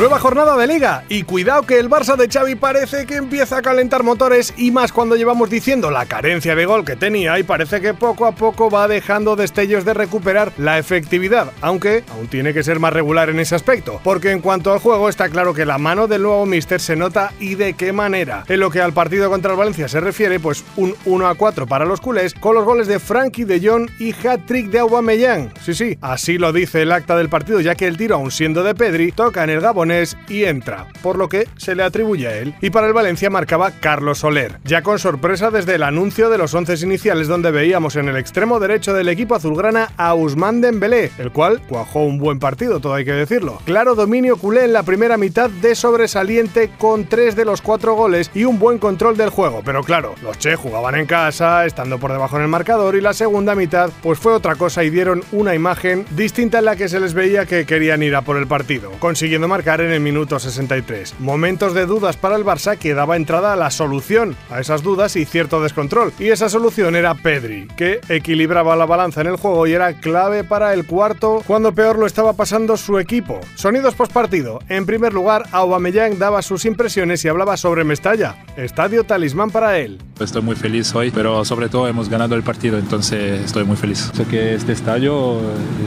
Nueva jornada de liga y cuidado que el Barça de Xavi parece que empieza a calentar motores y más cuando llevamos diciendo la carencia de gol que tenía y parece que poco a poco va dejando destellos de recuperar la efectividad, aunque aún tiene que ser más regular en ese aspecto, porque en cuanto al juego está claro que la mano del nuevo Mister se nota y de qué manera. En lo que al partido contra el Valencia se refiere, pues un 1 a 4 para los culés con los goles de Frankie de Jong y hat-trick de Aubameyang. Sí, sí, así lo dice el acta del partido, ya que el tiro aún siendo de Pedri toca en el Gabón y entra, por lo que se le atribuye a él. Y para el Valencia marcaba Carlos Soler, ya con sorpresa desde el anuncio de los once iniciales donde veíamos en el extremo derecho del equipo azulgrana a Usman Dembélé, el cual cuajó un buen partido, todo hay que decirlo. Claro dominio culé en la primera mitad de sobresaliente con tres de los cuatro goles y un buen control del juego, pero claro, los Che jugaban en casa, estando por debajo en el marcador y la segunda mitad pues fue otra cosa y dieron una imagen distinta en la que se les veía que querían ir a por el partido, consiguiendo marcar en el minuto 63. Momentos de dudas para el Barça que daba entrada a la solución a esas dudas y cierto descontrol. Y esa solución era Pedri, que equilibraba la balanza en el juego y era clave para el cuarto cuando peor lo estaba pasando su equipo. Sonidos post partido. En primer lugar, Aubameyang daba sus impresiones y hablaba sobre Mestalla, estadio talismán para él. Estoy muy feliz hoy, pero sobre todo hemos ganado el partido, entonces estoy muy feliz. Sé que este estadio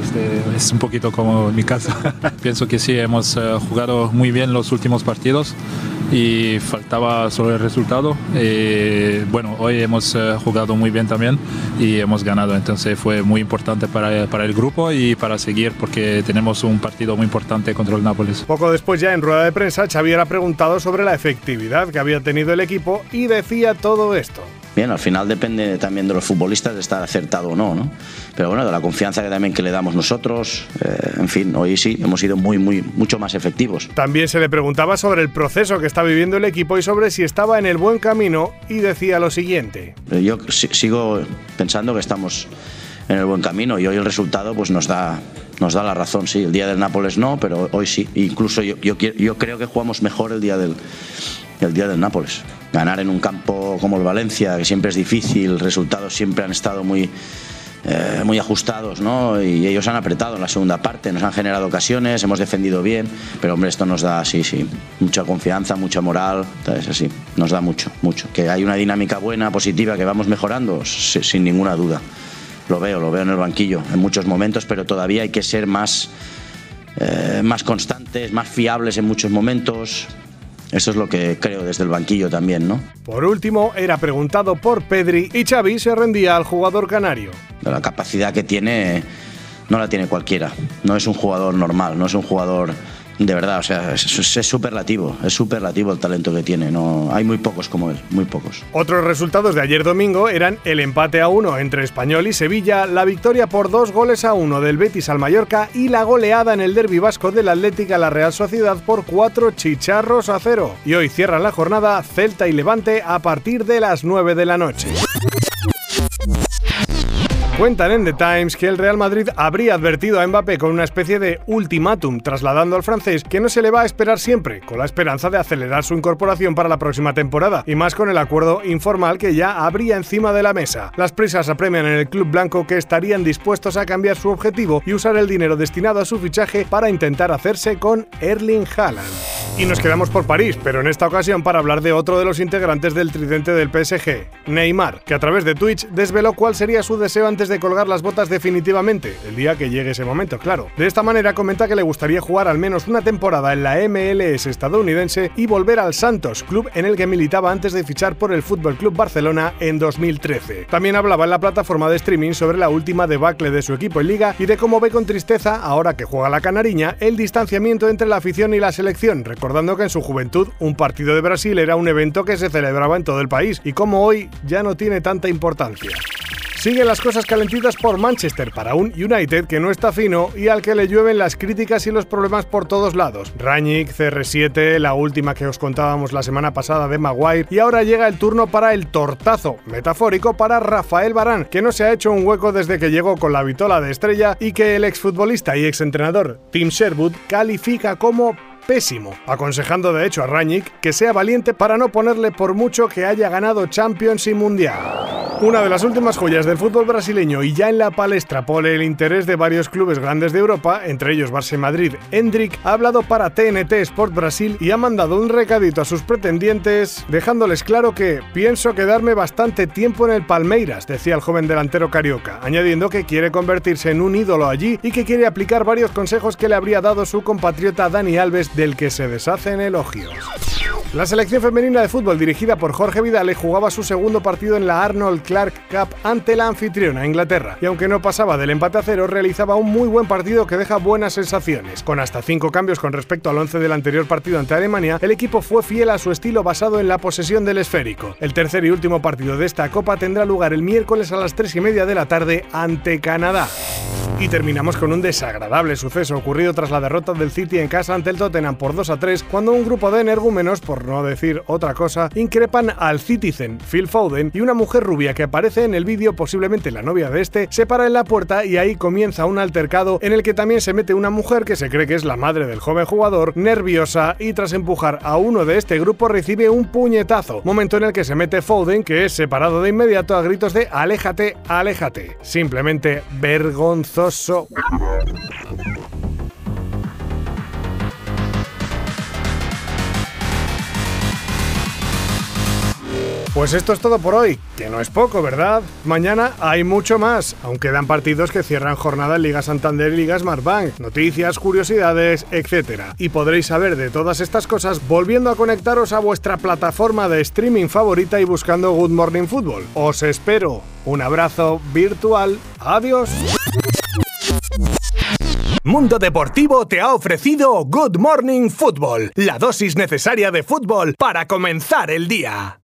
este, es un poquito como mi casa. Pienso que sí, hemos uh, muy bien los últimos partidos y faltaba solo el resultado. Eh, bueno, hoy hemos eh, jugado muy bien también y hemos ganado, entonces fue muy importante para, para, el grupo y para seguir porque tenemos un partido muy importante contra el Nápoles. Poco después ya en rueda de prensa Xavier ha preguntado sobre la efectividad que había tenido el equipo y decía todo esto. Bien, al final depende también de los futbolistas de estar acertado o no, ¿no? Pero bueno, de la confianza que también que le damos nosotros, eh, en fin, hoy sí hemos sido muy, muy, mucho más efectivos. También se le preguntaba sobre el proceso que está viviendo el equipo y sobre si estaba en el buen camino y decía lo siguiente. Yo sigo pensando que estamos en el buen camino y hoy el resultado pues nos da nos da la razón, sí. El día del Nápoles no, pero hoy sí. Incluso yo, yo, yo creo que jugamos mejor el día del, el día del Nápoles. Ganar en un campo como el Valencia, que siempre es difícil, resultados siempre han estado muy, eh, muy ajustados, ¿no? Y ellos han apretado en la segunda parte, nos han generado ocasiones, hemos defendido bien, pero hombre, esto nos da, sí, sí, mucha confianza, mucha moral, es así, nos da mucho, mucho. Que hay una dinámica buena, positiva, que vamos mejorando, sin ninguna duda. Lo veo, lo veo en el banquillo en muchos momentos, pero todavía hay que ser más, eh, más constantes, más fiables en muchos momentos, eso es lo que creo desde el banquillo también, ¿no? Por último, era preguntado por Pedri y Xavi se rendía al jugador canario. La capacidad que tiene no la tiene cualquiera. No es un jugador normal, no es un jugador de verdad, o sea, es, superlativo, es superlativo el talento que tiene. No, hay muy pocos como él, muy pocos. Otros resultados de ayer domingo eran el empate a uno entre Español y Sevilla, la victoria por dos goles a uno del Betis al Mallorca y la goleada en el derbi vasco del Atlético a la Real Sociedad por cuatro chicharros a cero. Y hoy cierran la jornada Celta y Levante a partir de las 9 de la noche. Cuentan en The Times que el Real Madrid habría advertido a Mbappé con una especie de ultimátum, trasladando al francés que no se le va a esperar siempre, con la esperanza de acelerar su incorporación para la próxima temporada, y más con el acuerdo informal que ya habría encima de la mesa. Las prisas apremian en el club blanco que estarían dispuestos a cambiar su objetivo y usar el dinero destinado a su fichaje para intentar hacerse con Erling Haaland. Y nos quedamos por París, pero en esta ocasión para hablar de otro de los integrantes del tridente del PSG, Neymar, que a través de Twitch desveló cuál sería su deseo antes de colgar las botas definitivamente, el día que llegue ese momento, claro. De esta manera comenta que le gustaría jugar al menos una temporada en la MLS estadounidense y volver al Santos, club en el que militaba antes de fichar por el Fútbol Club Barcelona en 2013. También hablaba en la plataforma de streaming sobre la última debacle de su equipo en liga y de cómo ve con tristeza, ahora que juega la canariña, el distanciamiento entre la afición y la selección, recordando que en su juventud un partido de Brasil era un evento que se celebraba en todo el país y como hoy ya no tiene tanta importancia. Siguen las cosas calentitas por Manchester para un United que no está fino y al que le llueven las críticas y los problemas por todos lados. Ranick, CR7, la última que os contábamos la semana pasada de Maguire y ahora llega el turno para el tortazo metafórico para Rafael Barán, que no se ha hecho un hueco desde que llegó con la vitola de estrella y que el exfutbolista y exentrenador Tim Sherwood califica como pésimo, aconsejando de hecho a Ranick que sea valiente para no ponerle por mucho que haya ganado Champions y Mundial. Una de las últimas joyas del fútbol brasileño y ya en la palestra pone el interés de varios clubes grandes de Europa, entre ellos Barça y Madrid, Hendrik ha hablado para TNT Sport Brasil y ha mandado un recadito a sus pretendientes, dejándoles claro que pienso quedarme bastante tiempo en el Palmeiras, decía el joven delantero carioca, añadiendo que quiere convertirse en un ídolo allí y que quiere aplicar varios consejos que le habría dado su compatriota Dani Alves del que se deshacen elogios. La selección femenina de fútbol dirigida por Jorge Vidal jugaba su segundo partido en la Arnold Clark Cup ante la anfitriona Inglaterra y aunque no pasaba del empate a cero realizaba un muy buen partido que deja buenas sensaciones. Con hasta cinco cambios con respecto al once del anterior partido ante Alemania, el equipo fue fiel a su estilo basado en la posesión del esférico. El tercer y último partido de esta copa tendrá lugar el miércoles a las 3 y media de la tarde ante Canadá. Y terminamos con un desagradable suceso ocurrido tras la derrota del City en casa ante el Tottenham por 2 a 3, cuando un grupo de energúmenos, por no decir otra cosa, increpan al Citizen, Phil Foden, y una mujer rubia que aparece en el vídeo, posiblemente la novia de este, se para en la puerta y ahí comienza un altercado en el que también se mete una mujer que se cree que es la madre del joven jugador, nerviosa y tras empujar a uno de este grupo recibe un puñetazo, momento en el que se mete Foden, que es separado de inmediato a gritos de aléjate, aléjate. Simplemente vergonzoso pues esto es todo por hoy, que no es poco, ¿verdad? Mañana hay mucho más, aunque dan partidos que cierran jornada en Liga Santander y Liga Smartbank, noticias, curiosidades, etc. Y podréis saber de todas estas cosas volviendo a conectaros a vuestra plataforma de streaming favorita y buscando Good Morning Football. Os espero. Un abrazo virtual. Adiós. Mundo Deportivo te ha ofrecido Good Morning Football, la dosis necesaria de fútbol para comenzar el día.